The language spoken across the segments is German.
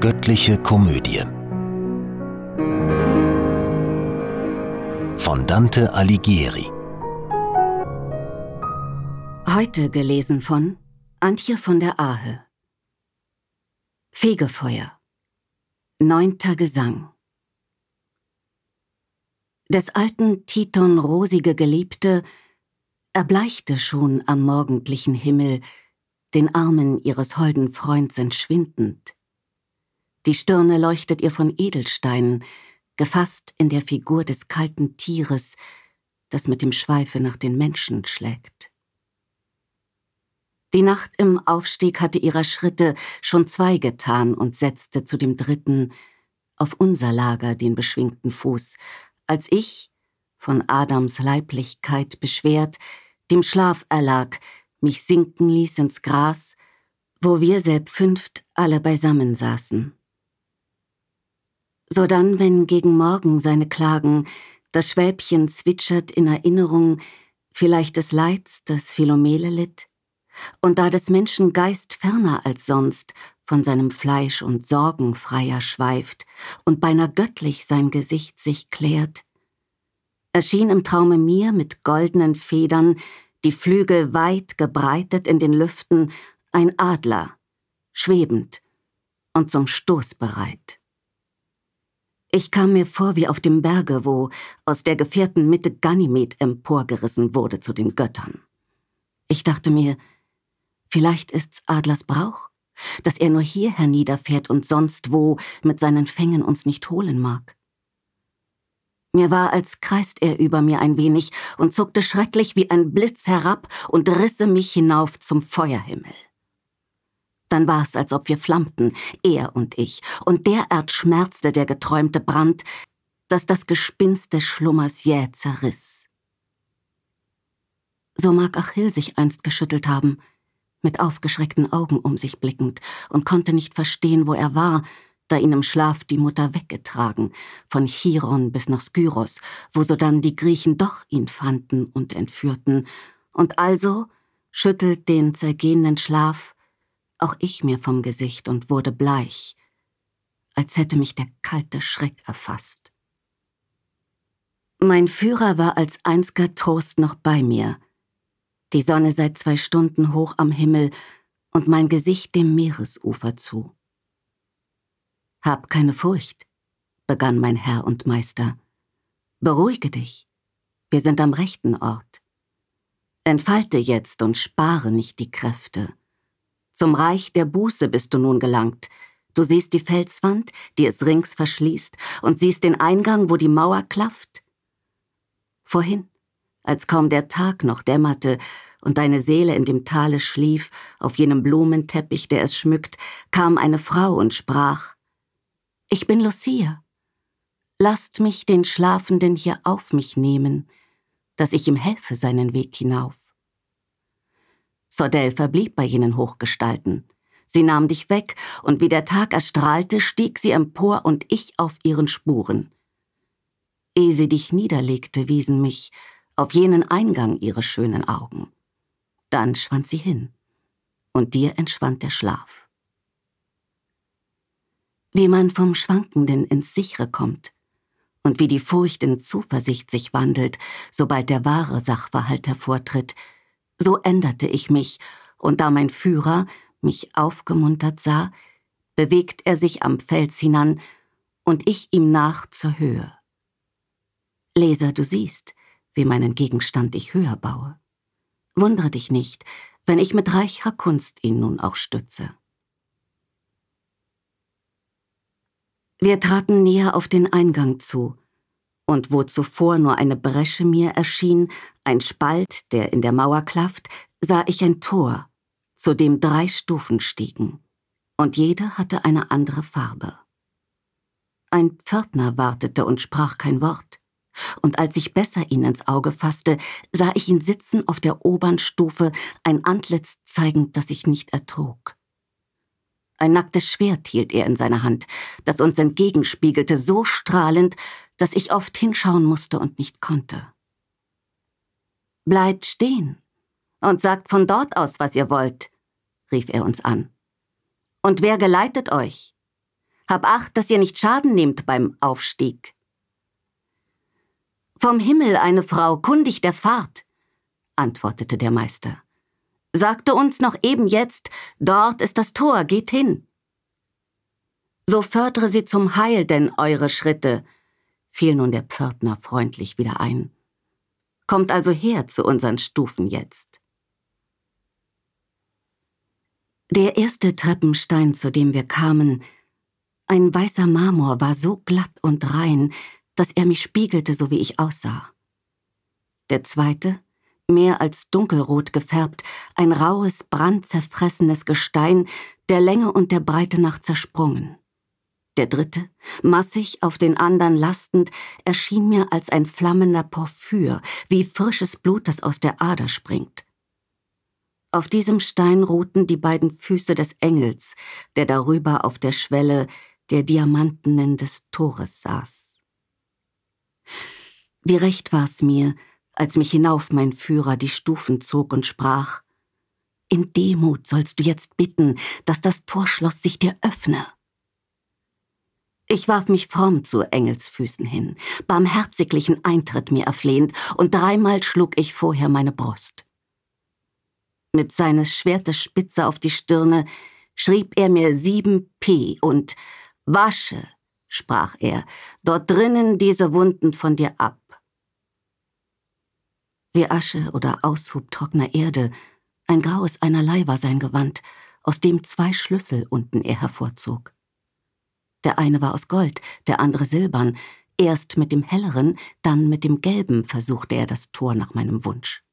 Göttliche Komödie. Von Dante Alighieri. Heute gelesen von Antje von der Ahe. Fegefeuer. Neunter Gesang. Des alten Titon rosige Geliebte erbleichte schon am morgendlichen Himmel, den Armen ihres holden Freunds entschwindend. Die Stirne leuchtet ihr von Edelsteinen, gefasst in der Figur des kalten Tieres, das mit dem Schweife nach den Menschen schlägt. Die Nacht im Aufstieg hatte ihrer Schritte schon zwei getan und setzte zu dem dritten auf unser Lager den beschwingten Fuß, als ich, von Adams Leiblichkeit beschwert, dem Schlaf erlag, mich sinken ließ ins Gras, wo wir selbst fünft alle beisammen saßen. Sodann, wenn gegen Morgen seine Klagen das Schwälbchen zwitschert in Erinnerung vielleicht des Leids, das Philomele litt, und da des Menschen Geist ferner als sonst von seinem Fleisch und Sorgen freier schweift und beinahe göttlich sein Gesicht sich klärt, erschien im Traume mir mit goldenen Federn die Flügel weit gebreitet in den Lüften, ein Adler, schwebend und zum Stoß bereit. Ich kam mir vor wie auf dem Berge, wo aus der gefährten Mitte Ganymed emporgerissen wurde zu den Göttern. Ich dachte mir, vielleicht ist's Adlers Brauch, dass er nur hier herniederfährt und sonst wo mit seinen Fängen uns nicht holen mag. Mir war, als kreist er über mir ein wenig und zuckte schrecklich wie ein Blitz herab und risse mich hinauf zum Feuerhimmel. Dann war's, als ob wir flammten, er und ich, und derart schmerzte der geträumte Brand, dass das Gespinst des Schlummers jäh zerriss. So mag Achill sich einst geschüttelt haben, mit aufgeschreckten Augen um sich blickend, und konnte nicht verstehen, wo er war, da ihn im Schlaf die Mutter weggetragen, von Chiron bis nach Skyros, wo sodann die Griechen doch ihn fanden und entführten, und also schüttelt den zergehenden Schlaf auch ich mir vom Gesicht und wurde bleich, als hätte mich der kalte Schreck erfasst. Mein Führer war als einziger Trost noch bei mir, die Sonne seit zwei Stunden hoch am Himmel und mein Gesicht dem Meeresufer zu. Hab keine Furcht, begann mein Herr und Meister. Beruhige dich, wir sind am rechten Ort. Entfalte jetzt und spare nicht die Kräfte. Zum Reich der Buße bist du nun gelangt. Du siehst die Felswand, die es rings verschließt, und siehst den Eingang, wo die Mauer klafft. Vorhin, als kaum der Tag noch dämmerte und deine Seele in dem Tale schlief, auf jenem Blumenteppich, der es schmückt, kam eine Frau und sprach ich bin Lucia. Lasst mich den Schlafenden hier auf mich nehmen, dass ich ihm helfe seinen Weg hinauf. Sordell verblieb bei jenen Hochgestalten. Sie nahm dich weg, und wie der Tag erstrahlte, stieg sie empor und ich auf ihren Spuren. Ehe sie dich niederlegte, wiesen mich auf jenen Eingang ihre schönen Augen. Dann schwand sie hin, und dir entschwand der Schlaf wie man vom Schwankenden ins Sichere kommt und wie die Furcht in Zuversicht sich wandelt, sobald der wahre Sachverhalt hervortritt, so änderte ich mich, und da mein Führer mich aufgemuntert sah, bewegt er sich am Fels hinan und ich ihm nach zur Höhe. Leser, du siehst, wie meinen Gegenstand ich höher baue. Wundere dich nicht, wenn ich mit reicher Kunst ihn nun auch stütze. Wir traten näher auf den Eingang zu, und wo zuvor nur eine Bresche mir erschien, ein Spalt, der in der Mauer klafft, sah ich ein Tor, zu dem drei Stufen stiegen, und jede hatte eine andere Farbe. Ein Pförtner wartete und sprach kein Wort, und als ich besser ihn ins Auge fasste, sah ich ihn sitzen auf der obern Stufe, ein Antlitz zeigend, das ich nicht ertrug. Ein nacktes Schwert hielt er in seiner Hand, das uns entgegenspiegelte, so strahlend, dass ich oft hinschauen musste und nicht konnte. Bleibt stehen und sagt von dort aus, was ihr wollt, rief er uns an. Und wer geleitet euch? Hab acht, dass ihr nicht Schaden nehmt beim Aufstieg. Vom Himmel eine Frau, kundig der Fahrt, antwortete der Meister. Sagte uns noch eben jetzt, dort ist das Tor, geht hin. So fördere sie zum Heil denn eure Schritte, fiel nun der Pförtner freundlich wieder ein. Kommt also her zu unseren Stufen jetzt. Der erste Treppenstein, zu dem wir kamen, ein weißer Marmor, war so glatt und rein, dass er mich spiegelte, so wie ich aussah. Der zweite, mehr als dunkelrot gefärbt, ein raues, brandzerfressenes Gestein, der Länge und der Breite nach zersprungen. Der dritte, massig auf den anderen lastend, erschien mir als ein flammender Porphyr, wie frisches Blut, das aus der Ader springt. Auf diesem Stein ruhten die beiden Füße des Engels, der darüber auf der Schwelle der Diamantenen des Tores saß. Wie recht war's mir, als mich hinauf mein Führer die Stufen zog und sprach In Demut sollst du jetzt bitten, dass das Torschloss sich dir öffne. Ich warf mich fromm zu Engelsfüßen hin, barmherziglichen Eintritt mir erflehend, und dreimal schlug ich vorher meine Brust. Mit seines Schwertes Spitze auf die Stirne schrieb er mir sieben P und Wasche, sprach er, dort drinnen diese Wunden von dir ab. Wie Asche oder Aushub trockener Erde, ein graues einerlei war sein Gewand, aus dem zwei Schlüssel unten er hervorzog. Der eine war aus Gold, der andere silbern. Erst mit dem helleren, dann mit dem gelben versuchte er das Tor nach meinem Wunsch.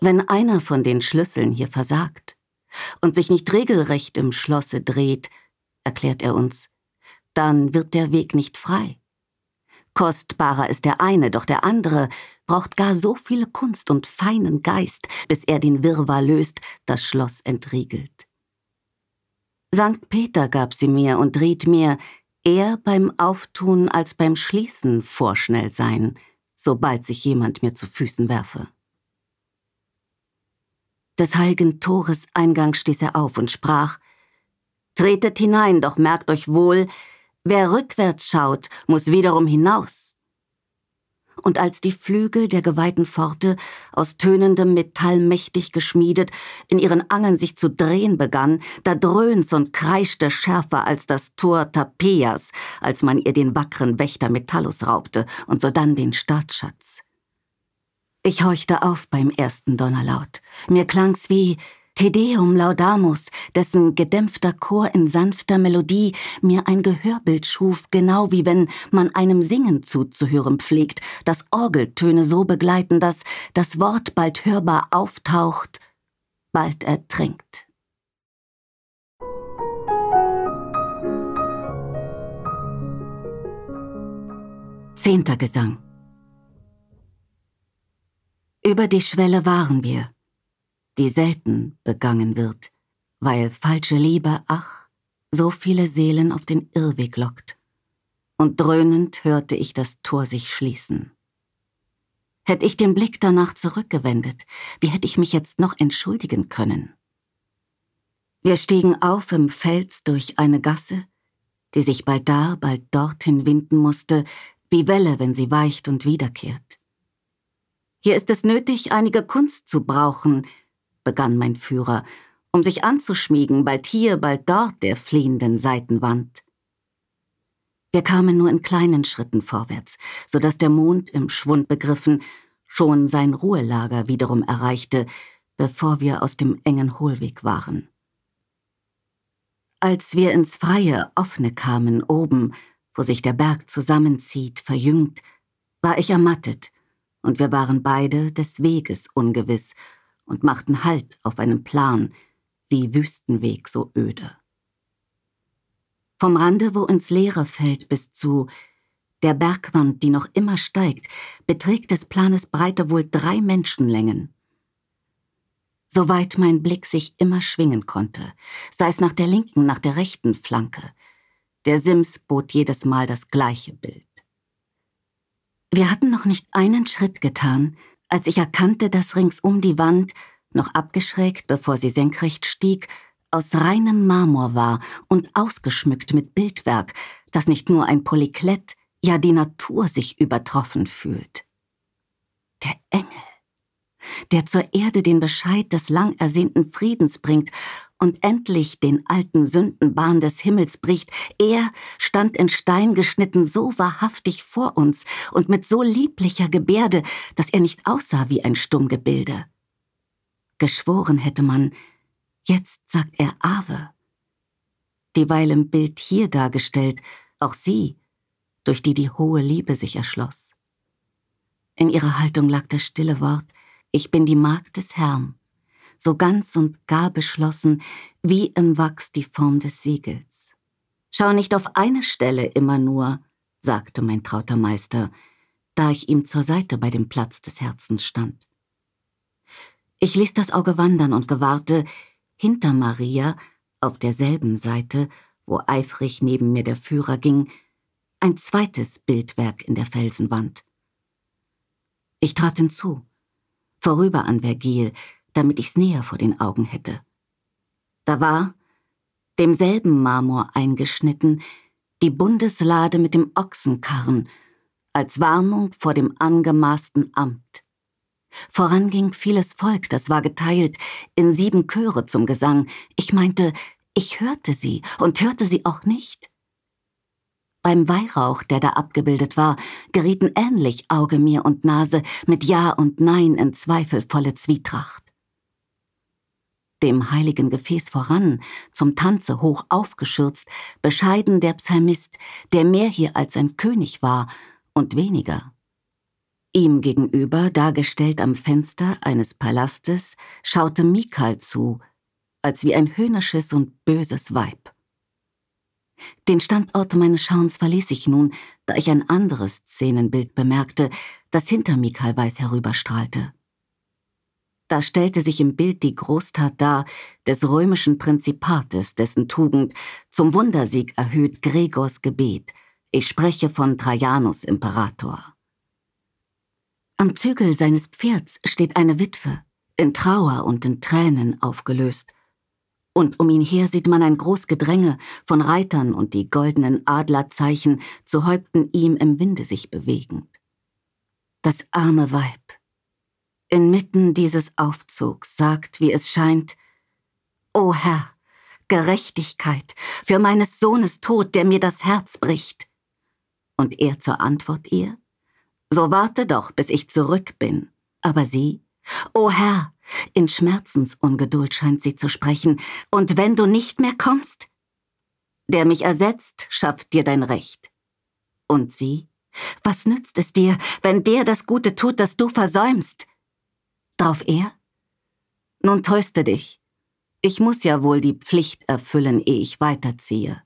Wenn einer von den Schlüsseln hier versagt und sich nicht regelrecht im Schlosse dreht, erklärt er uns, dann wird der Weg nicht frei. Kostbarer ist der eine, doch der andere braucht gar so viel Kunst und feinen Geist, bis er den Wirrwarr löst, das Schloss entriegelt. Sankt Peter gab sie mir und riet mir, eher beim Auftun als beim Schließen vorschnell sein, sobald sich jemand mir zu Füßen werfe. Des heiligen Tores Eingang stieß er auf und sprach Tretet hinein, doch merkt euch wohl, wer rückwärts schaut, muss wiederum hinaus und als die Flügel der geweihten Pforte, aus tönendem Metall mächtig geschmiedet, in ihren Angeln sich zu drehen begann, da dröhnt's und kreischte schärfer als das Tor Tapeas, als man ihr den wackren Wächter Metallus raubte und sodann den Staatsschatz. Ich horchte auf beim ersten Donnerlaut. Mir klang's wie Te Deum Laudamus, dessen gedämpfter Chor in sanfter Melodie mir ein Gehörbild schuf, genau wie wenn man einem Singen zuzuhören pflegt, das Orgeltöne so begleiten, dass das Wort bald hörbar auftaucht, bald ertrinkt. Zehnter Gesang Über die Schwelle waren wir die selten begangen wird, weil falsche Liebe, ach, so viele Seelen auf den Irrweg lockt. Und dröhnend hörte ich das Tor sich schließen. Hätte ich den Blick danach zurückgewendet, wie hätte ich mich jetzt noch entschuldigen können? Wir stiegen auf im Fels durch eine Gasse, die sich bald da, bald dorthin winden musste, wie Welle, wenn sie weicht und wiederkehrt. Hier ist es nötig, einige Kunst zu brauchen, begann mein Führer, um sich anzuschmiegen, bald hier, bald dort der fliehenden Seitenwand. Wir kamen nur in kleinen Schritten vorwärts, so dass der Mond im Schwund begriffen schon sein Ruhelager wiederum erreichte, bevor wir aus dem engen Hohlweg waren. Als wir ins freie, offene kamen, oben, wo sich der Berg zusammenzieht, verjüngt, war ich ermattet, und wir waren beide des Weges ungewiss und machten Halt auf einem Plan, wie Wüstenweg so öde. Vom Rande, wo ins Leere fällt, bis zu der Bergwand, die noch immer steigt, beträgt des Planes Breite wohl drei Menschenlängen. Soweit mein Blick sich immer schwingen konnte, sei es nach der linken, nach der rechten Flanke. Der Sims bot jedes Mal das gleiche Bild. Wir hatten noch nicht einen Schritt getan, als ich erkannte, dass ringsum die Wand, noch abgeschrägt, bevor sie senkrecht stieg, aus reinem Marmor war und ausgeschmückt mit Bildwerk, das nicht nur ein Polyklett, ja die Natur sich übertroffen fühlt. Der Engel, der zur Erde den Bescheid des lang ersehnten Friedens bringt und endlich den alten Sündenbahn des Himmels bricht, er stand in Stein geschnitten so wahrhaftig vor uns und mit so lieblicher Gebärde, dass er nicht aussah wie ein Stummgebilde. Geschworen hätte man, jetzt sagt er Ave. Dieweil im Bild hier dargestellt, auch sie, durch die die hohe Liebe sich erschloss. In ihrer Haltung lag das stille Wort, ich bin die Magd des Herrn, so ganz und gar beschlossen, wie im Wachs die Form des Siegels. Schau nicht auf eine Stelle immer nur, sagte mein trauter Meister, da ich ihm zur Seite bei dem Platz des Herzens stand. Ich ließ das Auge wandern und gewahrte, hinter Maria, auf derselben Seite, wo eifrig neben mir der Führer ging, ein zweites Bildwerk in der Felsenwand. Ich trat hinzu, vorüber an Vergil, damit ich's näher vor den Augen hätte. Da war, demselben Marmor eingeschnitten, die Bundeslade mit dem Ochsenkarren, als Warnung vor dem angemaßten Amt. Voran ging vieles Volk, das war geteilt in sieben Chöre zum Gesang. Ich meinte, ich hörte sie und hörte sie auch nicht. Beim Weihrauch, der da abgebildet war, gerieten ähnlich Auge mir und Nase mit Ja und Nein in zweifelvolle Zwietracht. Dem heiligen Gefäß voran, zum Tanze hoch aufgeschürzt, bescheiden der Psalmist, der mehr hier als ein König war und weniger Ihm gegenüber, dargestellt am Fenster eines Palastes, schaute Mikal zu, als wie ein höhnisches und böses Weib. Den Standort meines Schauens verließ ich nun, da ich ein anderes Szenenbild bemerkte, das hinter Mikal weiß herüberstrahlte. Da stellte sich im Bild die Großtat dar des römischen Prinzipates, dessen Tugend zum Wundersieg erhöht Gregors Gebet. Ich spreche von Trajanus Imperator. Am Zügel seines Pferds steht eine Witwe, in Trauer und in Tränen aufgelöst. Und um ihn her sieht man ein Großgedränge von Reitern und die goldenen Adlerzeichen zu Häupten ihm im Winde sich bewegend. Das arme Weib, inmitten dieses Aufzugs, sagt, wie es scheint, O Herr, Gerechtigkeit für meines Sohnes Tod, der mir das Herz bricht. Und er zur Antwort ihr, so warte doch, bis ich zurück bin. Aber sie? O Herr, in Schmerzensungeduld scheint sie zu sprechen. Und wenn du nicht mehr kommst? Der mich ersetzt, schafft dir dein Recht. Und sie? Was nützt es dir, wenn der das Gute tut, das du versäumst? Drauf er? Nun tröste dich. Ich muss ja wohl die Pflicht erfüllen, ehe ich weiterziehe.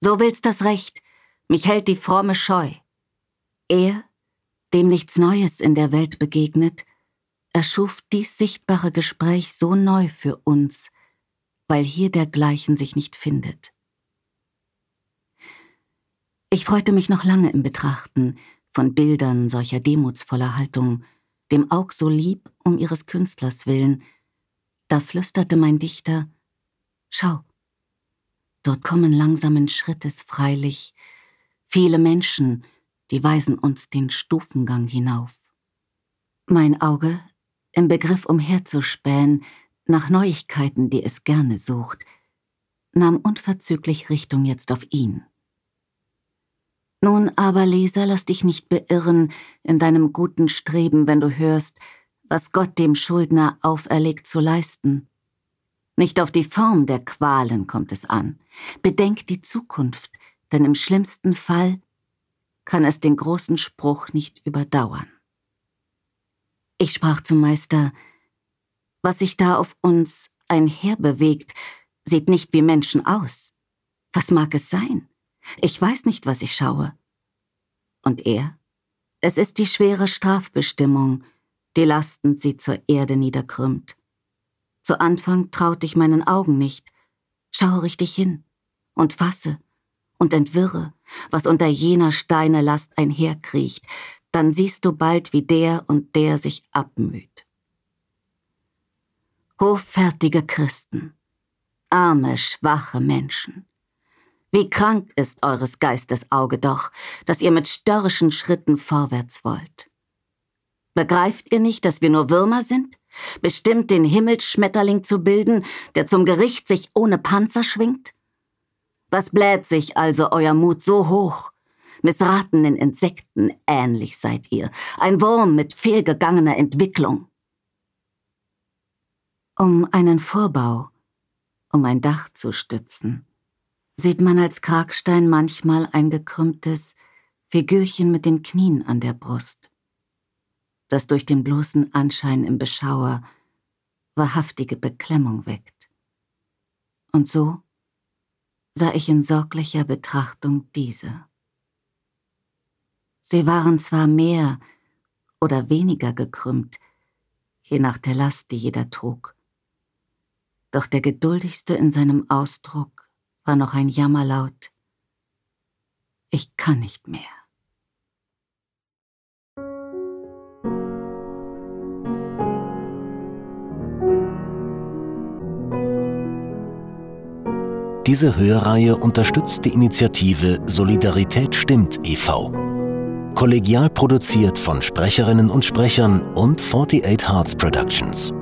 So will's das Recht, mich hält die fromme Scheu. Er dem nichts Neues in der Welt begegnet, erschuf dies sichtbare Gespräch so neu für uns, weil hier dergleichen sich nicht findet. Ich freute mich noch lange im Betrachten von Bildern solcher demutsvoller Haltung, dem Aug so lieb um ihres Künstlers willen, da flüsterte mein Dichter Schau, dort kommen langsamen Schrittes freilich viele Menschen, die weisen uns den Stufengang hinauf. Mein Auge, im Begriff umherzuspähen, nach Neuigkeiten, die es gerne sucht, nahm unverzüglich Richtung jetzt auf ihn. Nun aber, Leser, lass dich nicht beirren in deinem guten Streben, wenn du hörst, was Gott dem Schuldner auferlegt zu leisten. Nicht auf die Form der Qualen kommt es an. Bedenk die Zukunft, denn im schlimmsten Fall kann es den großen Spruch nicht überdauern. Ich sprach zum Meister, was sich da auf uns einherbewegt, sieht nicht wie Menschen aus. Was mag es sein? Ich weiß nicht, was ich schaue. Und er? Es ist die schwere Strafbestimmung, die lastend sie zur Erde niederkrümmt. Zu Anfang traute ich meinen Augen nicht. Schau richtig hin und fasse, und entwirre, was unter jener Steine Last einherkriecht, dann siehst du bald, wie der und der sich abmüht. Hoffärtige Christen, Arme, schwache Menschen. Wie krank ist eures Geistes Auge doch, dass ihr mit störrischen Schritten vorwärts wollt. Begreift ihr nicht, dass wir nur Würmer sind? Bestimmt den Himmelsschmetterling zu bilden, der zum Gericht sich ohne Panzer schwingt? Was bläht sich also euer Mut so hoch? Missratenen Insekten ähnlich seid ihr, ein Wurm mit fehlgegangener Entwicklung. Um einen Vorbau, um ein Dach zu stützen, sieht man als Kragstein manchmal ein gekrümmtes Figürchen mit den Knien an der Brust, das durch den bloßen Anschein im Beschauer wahrhaftige Beklemmung weckt. Und so sah ich in sorglicher Betrachtung diese. Sie waren zwar mehr oder weniger gekrümmt, je nach der Last, die jeder trug, doch der geduldigste in seinem Ausdruck war noch ein Jammerlaut Ich kann nicht mehr. Diese Hörreihe unterstützt die Initiative Solidarität stimmt e.V. Kollegial produziert von Sprecherinnen und Sprechern und 48 Hearts Productions.